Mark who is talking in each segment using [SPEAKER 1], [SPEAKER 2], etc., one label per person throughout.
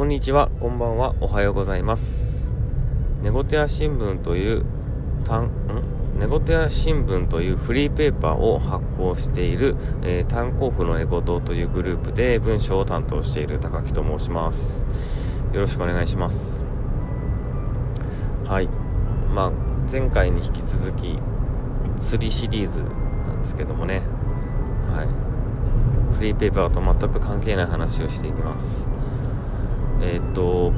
[SPEAKER 1] こんにちは、こんばんは、おはようございます。ネゴテア新聞という単ん？ネゴテア新聞というフリーペーパーを発行している、えー、炭鉱夫のネゴ堂というグループで文章を担当している高木と申します。よろしくお願いします。はい。まあ、前回に引き続き釣りシリーズなんですけどもね。はい。フリーペーパーと全く関係ない話をしていきます。えーっと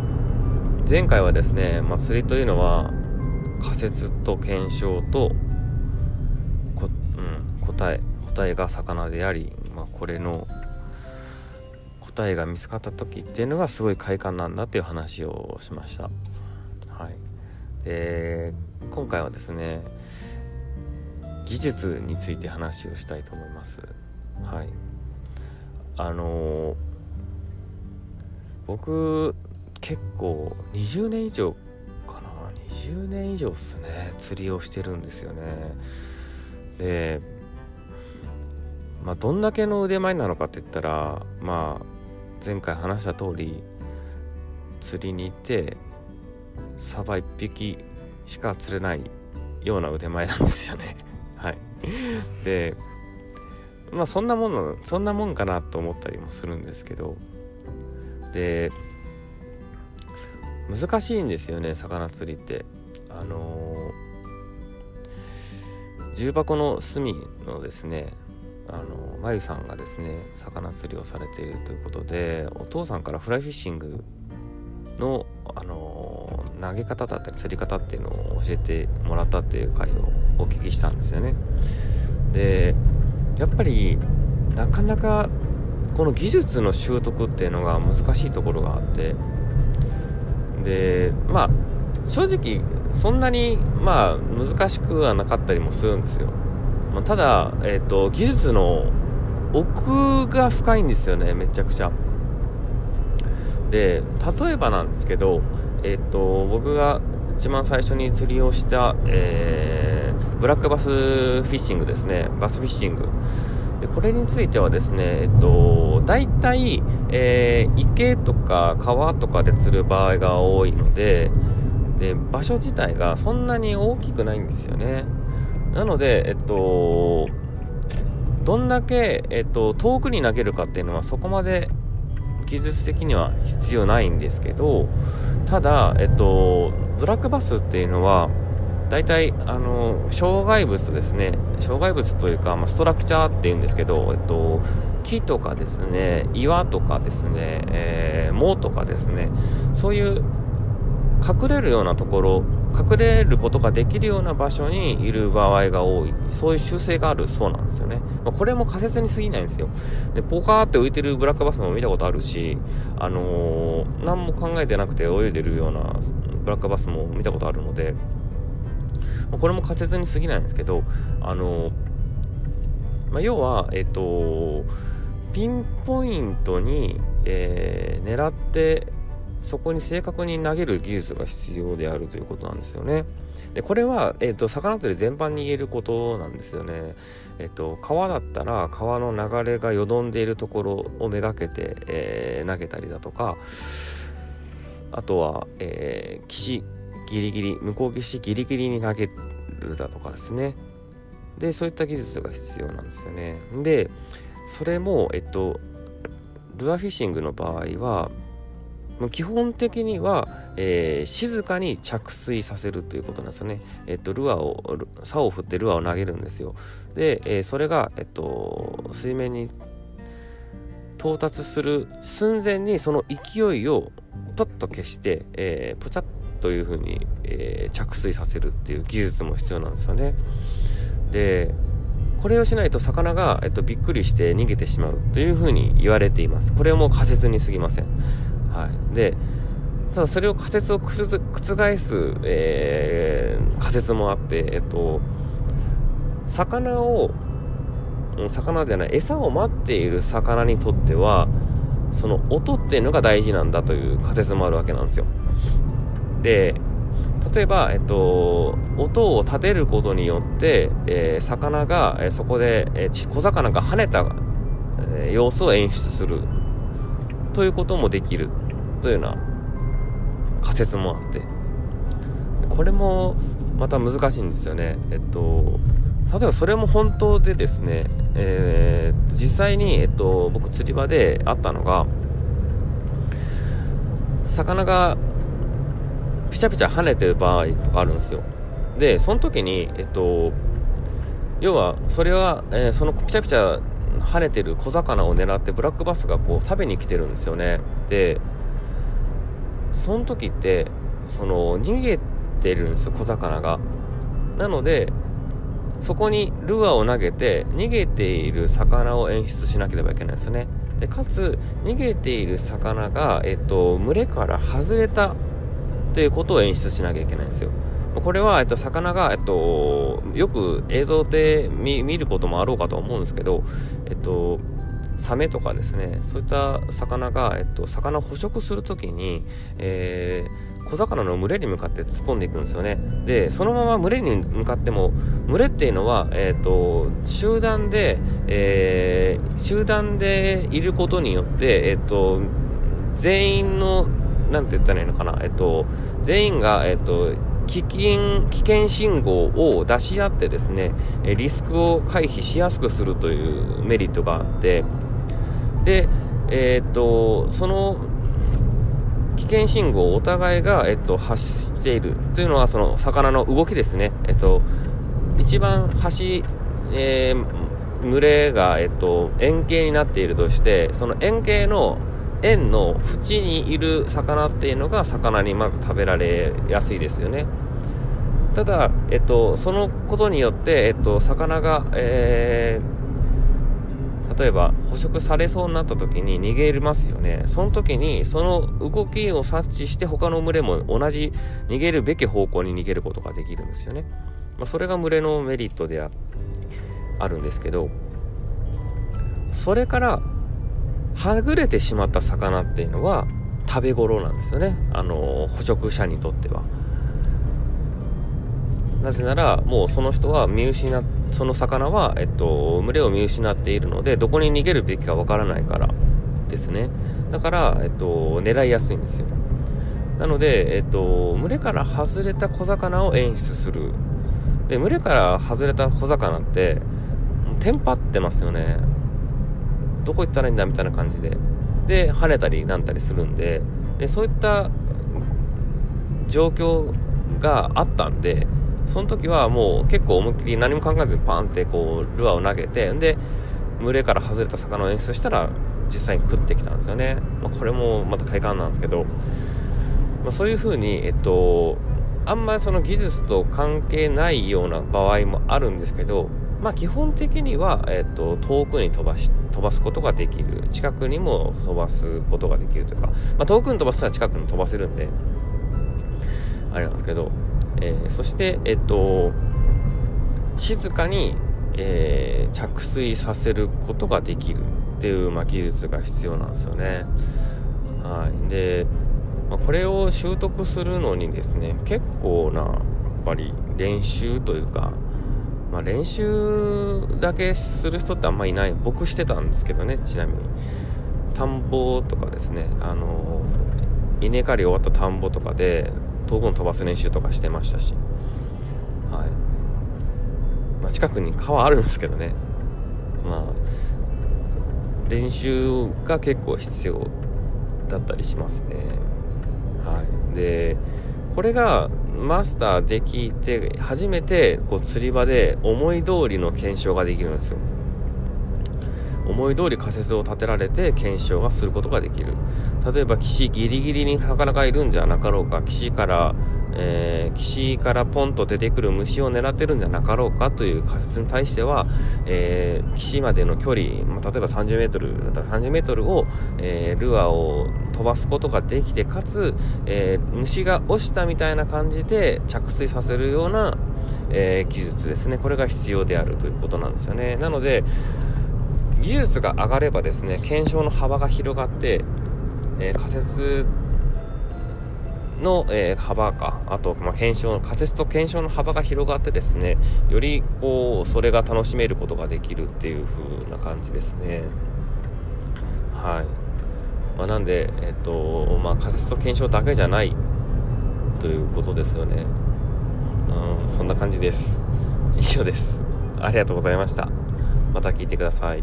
[SPEAKER 1] 前回はですね、まあ、釣りというのは仮説と検証とこ、うん、答え答えが魚であり、まあ、これの答えが見つかった時っていうのがすごい快感なんだっていう話をしました。はい、で今回はですね技術について話をしたいと思います。はい、あのー僕結構20年以上かな。20年以上っすね。釣りをしてるんですよね。でまあどんだけの腕前なのかって言ったらまあ前回話した通り釣りに行ってサバ1匹しか釣れないような腕前なんですよね。はい。でまあそんなものそんなもんかなと思ったりもするんですけどで難しいんですよね魚釣りって。あのー重箱の隅のですねあのまゆさんがですね魚釣りをされているということでお父さんからフライフィッシングの、あのー投げ方だったり釣り方っていうのを教えてもらったっていう回をお聞きしたんですよね。でやっぱりなかなかこの技術の習得っていうのが難しいところがあってでまあ正直そんなにまあ難しくはなかったりもするんですよ、まあ、ただ、えーと、技術の奥が深いんですよねめちゃくちゃ。で例えばなんですけどえ、ー、と僕が一番最初に釣りをした、えー、ブラックバスフィッシングですね。バスフィッシング。これについてはですね、えっと、大体、えー、池とか川とかで釣る場合が多いのでで場所自体がそんなに大きくないんですよね。なので、えっと、どんだけ、えっと、遠くに投げるかっていうのはそこまで技術的には必要ないんですけどただ、えっと、ブラックバスっていうのは大体あの障害物ですね。障害物というか、まあ、ストラクチャーっていうんですけど、えっと、木とかですね岩とかですね、えー、藻とかですねそういう隠れるようなところ隠れることができるような場所にいる場合が多い。そういう習性があるそうなんですよね、まあ、これも仮説に過ぎないんですよ。でポカーって浮いてるブラックバスも見たことあるしあのー、何も考えてなくて泳いでるようなブラックバスも見たことあるのでこれも仮説に過ぎないんですけど、あのまあ、要は、えっ、と、ピンポイントに、えー、狙ってそこに正確に投げる技術が必要であるということなんですよね。でこれは、えーと、魚釣り全般に言えることなんですよね。えーと、川だったら川の流れがよどんでいるところをめがけて、えー、投げたりだとかあとは、えー、岸ギリギリ向こう岸ギリギリに投げるだとかですねでそういった技術が必要なんですよねでそれもえっとルアーフィッシングの場合は基本的には、えー、静かに着水させるということなんですよね。えっと、ルアーを、竿を振ってルアーを投げるんですよ。で、えー、それが、えっと、水面に到達する寸前にその勢いをパッと消して、えー、ポチャッというふうに、えー、着水させるっていう技術も必要なんですよね。でこれをしないと魚が、えっと、びっくりして逃げてしまうというふうに言われています。これはもう仮説に過ぎません。はい、でただそれを仮説を覆す、えー、仮説もあって、えっと、魚を魚じゃない餌を待っている魚にとってはその音っていうのが大事なんだという仮説もあるわけなんですよ。で例えば、えっと、音を立てることによって、えー、魚が、えー、そこで、えー、小魚が跳ねた、え様子を演出する。ということもできる。というような仮説もあって。これもまた難しいんですよね。えっと例えばそれも本当でですね、えー、実際に、えっと、僕釣り場であったのが魚がピチャピチャ跳ねてる場合とかあるんですよ。でその時にえっと要はそれは、えー、そのピチャピチャ跳ねてる小魚を狙ってブラックバスがこう食べに来てるんですよね。でその時ってその逃げてるんですよ小魚が。なのでそこにルアーを投げて逃げている魚を演出しなければいけないですね。でかつ逃げている魚が、えっと、群れから外れたということを演出しなきゃいけないんですよ。これは、えっと、魚が、えっと、よく映像で見ることもあろうかと思うんですけど、えっと、サメとかですねそういった魚が、えっと、魚を捕食するときに、えー、小魚の群れに向かって突っ込んでいくんですよね。でそのまま群れに向かっても群れっていうのは、えーと、集団で、えー、集団でいることによって、えーと、全員のなんて言ったらいいのかな、えっ、と、全員が、えっ、と危険、危険信号を出し合ってですね、リスクを回避しやすくするというメリットがあって、で、えっ、と、その危険信号をお互いが、えっと、発しているというのは、その魚の動きですね。えっと、一番端、えー、群れが、えっと、円形になっているとして、その円形の円の縁にいる魚っていうのが魚にまず食べられやすいですよね。ただ、えっと、そのことによって、えっと、魚が、えー、例えば捕食されそうになった時に逃げますよね。その時にその動きを察知して他の群れも同じ逃げるべき方向に逃げることができるんですよね。まあ、それが群れのメリットでああるんですけど、それからはぐれてしまった魚っていうのは食べ頃なんですよね。あの捕食者にとっては。なぜならもうその人は見失その魚は、えっと、群れを見失っているのでどこに逃げるべきかわからないからですね。だから、えっと、狙いやすいんですよ。なので、えっと、群れから外れた小魚を演出する。で群れから外れた小魚ってテンパってますよね。どこ行ったらいいんだみたいな感じで。で跳ねたりなんたりするんででそういった状況があったんでその時はもう結構思いっきり何も考えずにパンってこうルアーを投げてで群れから外れた魚を演出したら実際に食ってきたんですよね、まあ、これもまた快感なんですけど、まあ、そういう風にえっとあんまりその技術と関係ないような場合もあるんですけどまあ基本的には、えっと、遠くに飛ばし飛ばすことができる。近くにも飛ばすことができるというか、まあ、遠くに飛ばすたら近くに飛ばせるんであれなんですけど、えー、そしてえっと静かに、えー、着水させることができるっていう、まあ、技術が必要なんですよね。はい。で、まあ、これを習得するのにですね結構なやっぱり練習というかまあ、練習だけする人ってあんまいない。僕してたんですけどねちなみに。田んぼとかですね。あの稲刈り終わった田んぼとかで遠くの飛ばす練習とかしてましたし、はい。まあ、近くに川あるんですけどね。まあ練習が結構必要だったりしますね。はい。でこれがマスターできて初めてこう釣り場で思い通りの検証ができるんですよ。思い通り仮説を立てられて検証がすることができる。例えば岸ギリギリに魚がいるんじゃなかろうか。岸からえー、岸からポンと出てくる虫を狙ってるんじゃなかろうかという仮説に対しては、えー、岸までの距離、まあ、例えば30メートルだったら30メートルを、えー、ルアーを飛ばすことができてかつ、え虫が落ちたみたいな感じで着水させるような、技術ですね。これが必要であるということなんですよね。なので技術が上がればですね検証の幅が広がって、え仮説の、えー、幅か、あと、まあ、検証の、仮説と検証の幅が広がってですね、よりこう、それが楽しめることができるっていう風な感じですね。はい。まあ、なんで、えっとまあ、仮説と検証だけじゃないということですよね。うん、そんな感じです。以上です。ありがとうございました。また聞いてください。